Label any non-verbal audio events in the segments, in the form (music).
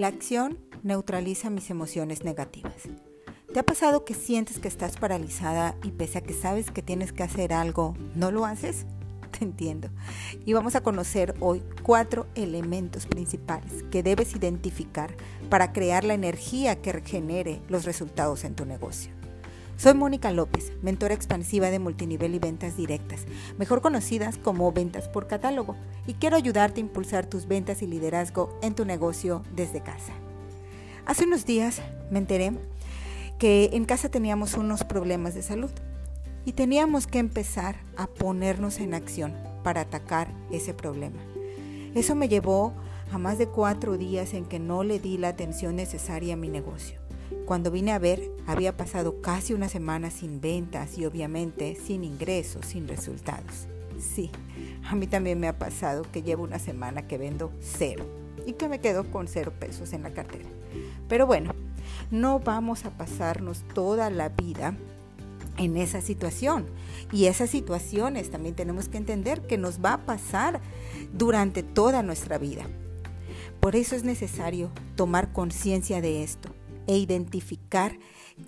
La acción neutraliza mis emociones negativas. ¿Te ha pasado que sientes que estás paralizada y pese a que sabes que tienes que hacer algo, no lo haces? (laughs) Te entiendo. Y vamos a conocer hoy cuatro elementos principales que debes identificar para crear la energía que regenere los resultados en tu negocio. Soy Mónica López, mentora expansiva de multinivel y ventas directas, mejor conocidas como ventas por catálogo, y quiero ayudarte a impulsar tus ventas y liderazgo en tu negocio desde casa. Hace unos días me enteré que en casa teníamos unos problemas de salud y teníamos que empezar a ponernos en acción para atacar ese problema. Eso me llevó a más de cuatro días en que no le di la atención necesaria a mi negocio. Cuando vine a ver, había pasado casi una semana sin ventas y obviamente sin ingresos, sin resultados. Sí, a mí también me ha pasado que llevo una semana que vendo cero y que me quedo con cero pesos en la cartera. Pero bueno, no vamos a pasarnos toda la vida en esa situación. Y esas situaciones también tenemos que entender que nos va a pasar durante toda nuestra vida. Por eso es necesario tomar conciencia de esto e identificar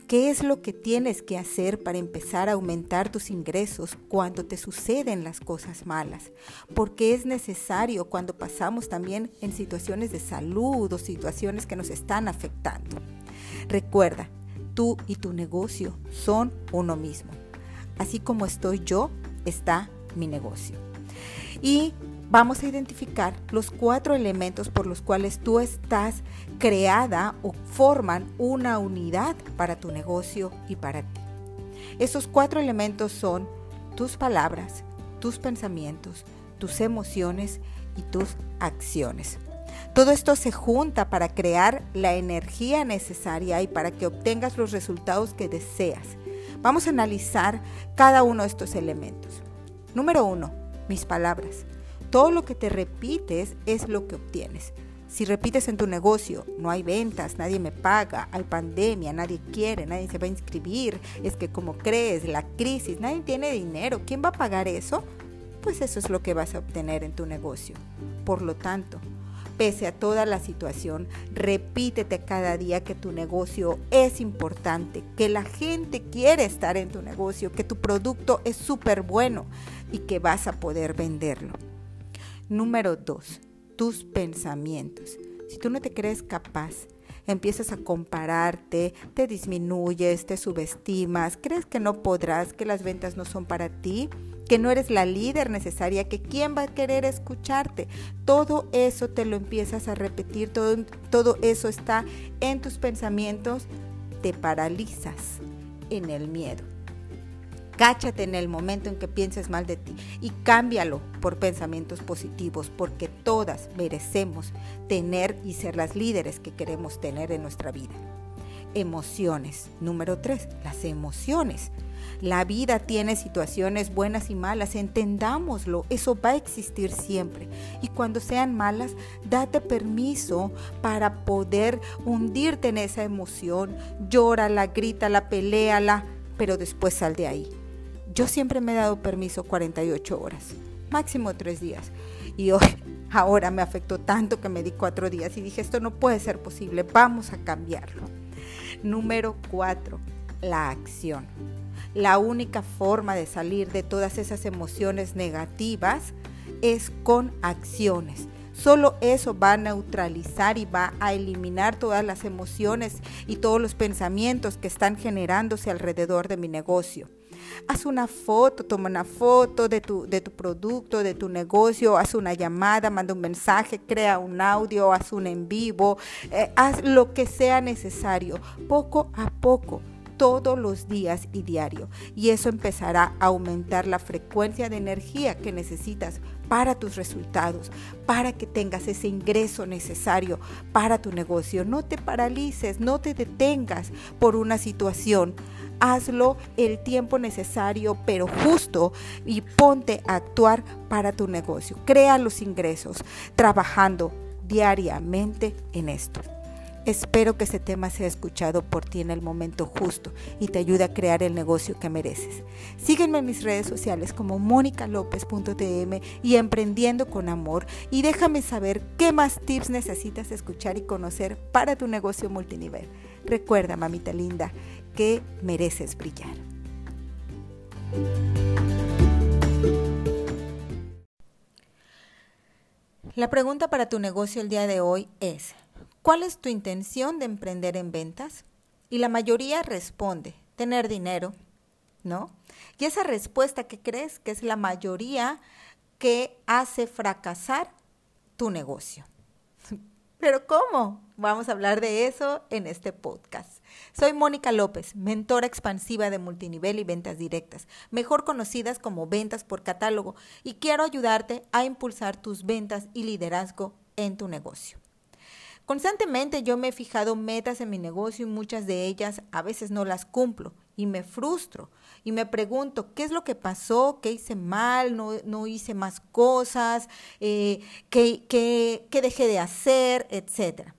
qué es lo que tienes que hacer para empezar a aumentar tus ingresos cuando te suceden las cosas malas. Porque es necesario cuando pasamos también en situaciones de salud o situaciones que nos están afectando. Recuerda, tú y tu negocio son uno mismo. Así como estoy yo, está mi negocio. Y vamos a identificar los cuatro elementos por los cuales tú estás creada o forman una unidad para tu negocio y para ti. Esos cuatro elementos son tus palabras, tus pensamientos, tus emociones y tus acciones. Todo esto se junta para crear la energía necesaria y para que obtengas los resultados que deseas. Vamos a analizar cada uno de estos elementos. Número uno, mis palabras. Todo lo que te repites es lo que obtienes. Si repites en tu negocio, no hay ventas, nadie me paga, hay pandemia, nadie quiere, nadie se va a inscribir, es que como crees, la crisis, nadie tiene dinero, ¿quién va a pagar eso? Pues eso es lo que vas a obtener en tu negocio. Por lo tanto, pese a toda la situación, repítete cada día que tu negocio es importante, que la gente quiere estar en tu negocio, que tu producto es súper bueno y que vas a poder venderlo. Número dos, tus pensamientos. Si tú no te crees capaz, empiezas a compararte, te disminuyes, te subestimas, crees que no podrás, que las ventas no son para ti, que no eres la líder necesaria, que quién va a querer escucharte. Todo eso te lo empiezas a repetir, todo, todo eso está en tus pensamientos, te paralizas en el miedo. Cáchate en el momento en que pienses mal de ti y cámbialo por pensamientos positivos, porque todas merecemos tener y ser las líderes que queremos tener en nuestra vida. Emociones. Número tres, las emociones. La vida tiene situaciones buenas y malas, entendámoslo, eso va a existir siempre. Y cuando sean malas, date permiso para poder hundirte en esa emoción, llórala, grítala, peleala, pero después sal de ahí. Yo siempre me he dado permiso 48 horas, máximo 3 días. Y hoy, (laughs) ahora me afectó tanto que me di 4 días y dije, esto no puede ser posible, vamos a cambiarlo. Número 4, la acción. La única forma de salir de todas esas emociones negativas es con acciones. Solo eso va a neutralizar y va a eliminar todas las emociones y todos los pensamientos que están generándose alrededor de mi negocio. Haz una foto, toma una foto de tu, de tu producto, de tu negocio, haz una llamada, manda un mensaje, crea un audio, haz un en vivo, eh, haz lo que sea necesario, poco a poco todos los días y diario. Y eso empezará a aumentar la frecuencia de energía que necesitas para tus resultados, para que tengas ese ingreso necesario para tu negocio. No te paralices, no te detengas por una situación. Hazlo el tiempo necesario, pero justo, y ponte a actuar para tu negocio. Crea los ingresos trabajando diariamente en esto. Espero que este tema sea escuchado por ti en el momento justo y te ayude a crear el negocio que mereces. Sígueme en mis redes sociales como monicalopez.tm y Emprendiendo con Amor y déjame saber qué más tips necesitas escuchar y conocer para tu negocio multinivel. Recuerda, mamita linda, que mereces brillar. La pregunta para tu negocio el día de hoy es, ¿cuál es tu intención de emprender en ventas? Y la mayoría responde, tener dinero, ¿no? Y esa respuesta que crees que es la mayoría que hace fracasar tu negocio. (laughs) Pero ¿cómo? Vamos a hablar de eso en este podcast. Soy Mónica López, mentora expansiva de multinivel y ventas directas, mejor conocidas como ventas por catálogo, y quiero ayudarte a impulsar tus ventas y liderazgo en tu negocio. Constantemente yo me he fijado metas en mi negocio y muchas de ellas a veces no las cumplo y me frustro y me pregunto qué es lo que pasó, qué hice mal, no, hice más cosas, eh, qué, qué dejé de hacer, etcétera.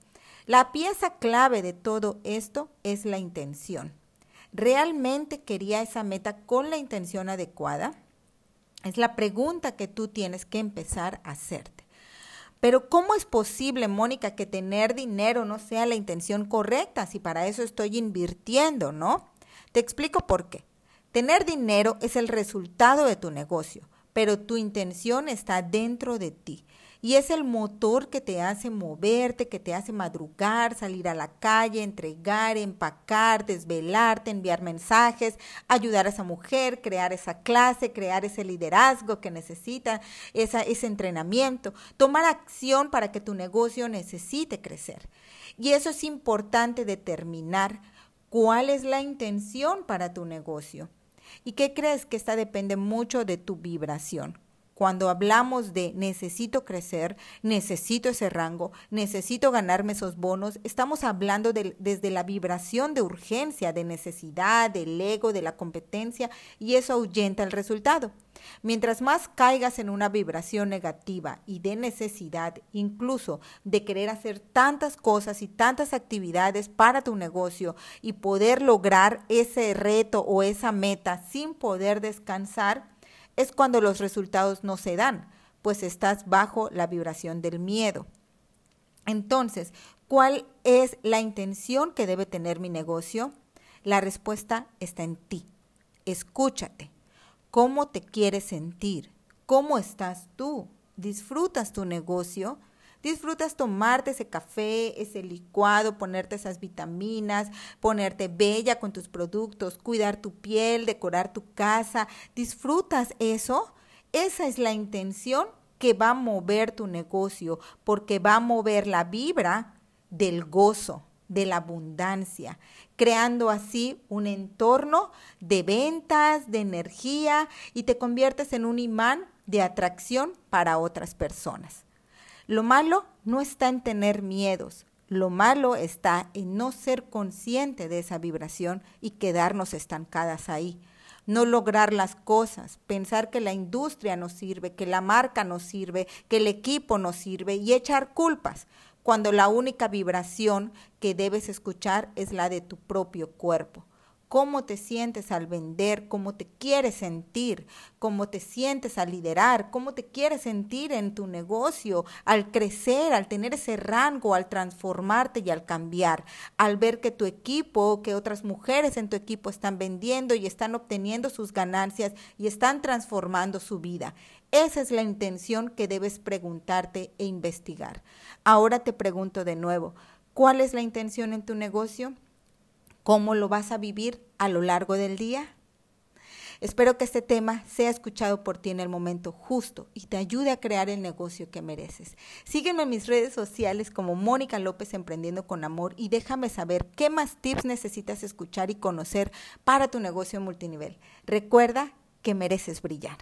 La pieza clave de todo esto es la intención. ¿Realmente quería esa meta con la intención adecuada? Es la pregunta que tú tienes que empezar a hacerte. Pero ¿cómo es posible, Mónica, que tener dinero no sea la intención correcta si para eso estoy invirtiendo, no? Te explico por qué. Tener dinero es el resultado de tu negocio, pero tu intención está dentro de ti y es el motor que te hace moverte, que te hace madrugar, salir a la calle, entregar, empacar, desvelarte, enviar mensajes, ayudar a esa mujer, crear esa clase, crear ese liderazgo que necesita, ese entrenamiento, tomar acción para que tu negocio necesite crecer. Y eso es importante determinar cuál es la intención para tu negocio. ¿Y qué crees que esta depende mucho de tu vibración? Cuando hablamos de necesito crecer, necesito ese rango, necesito ganarme esos bonos, estamos hablando desde la vibración de urgencia, de necesidad, del ego, de la competencia, y eso ahuyenta el resultado. Mientras más caigas en una vibración negativa y de necesidad, incluso de querer hacer tantas cosas y tantas actividades para tu negocio y poder lograr ese reto o esa meta sin poder descansar, es cuando los resultados no se dan, pues estás bajo la vibración del miedo. Entonces, ¿cuál es la intención que debe tener mi negocio? La respuesta está en ti. Escúchate. ¿Cómo te quieres sentir? ¿Cómo estás tú? ¿Disfrutas tu negocio? Disfrutas tomarte ese café, ese licuado, ponerte esas vitaminas, ponerte bella con tus productos, cuidar tu piel, decorar tu casa. ¿Disfrutas eso? Esa es la intención que va a mover tu negocio, porque va a mover la vibra del gozo, de la abundancia, creando así un entorno de ventas, de energía y te conviertes en un imán de atracción para otras personas. Lo malo no está en tener miedos, lo malo está en no ser consciente de esa vibración y quedarnos estancadas ahí. No lograr las cosas, pensar que la industria nos sirve, que la marca nos sirve, que el equipo nos sirve y echar culpas, cuando la única vibración que debes escuchar es la de tu propio cuerpo cómo te sientes al vender, cómo te quieres sentir, cómo te sientes al liderar, cómo te quieres sentir en tu negocio, al crecer, al tener ese rango, al transformarte y al cambiar, al ver que tu equipo, que otras mujeres en tu equipo están vendiendo y están obteniendo sus ganancias y están transformando su vida. Esa es la intención que debes preguntarte e investigar. Ahora te pregunto de nuevo, ¿cuál es la intención en tu negocio? ¿Cómo lo vas a vivir a lo largo del día? Espero que este tema sea escuchado por ti en el momento justo y te ayude a crear el negocio que mereces. Sígueme en mis redes sociales como Mónica López Emprendiendo con Amor y déjame saber qué más tips necesitas escuchar y conocer para tu negocio multinivel. Recuerda que mereces brillar.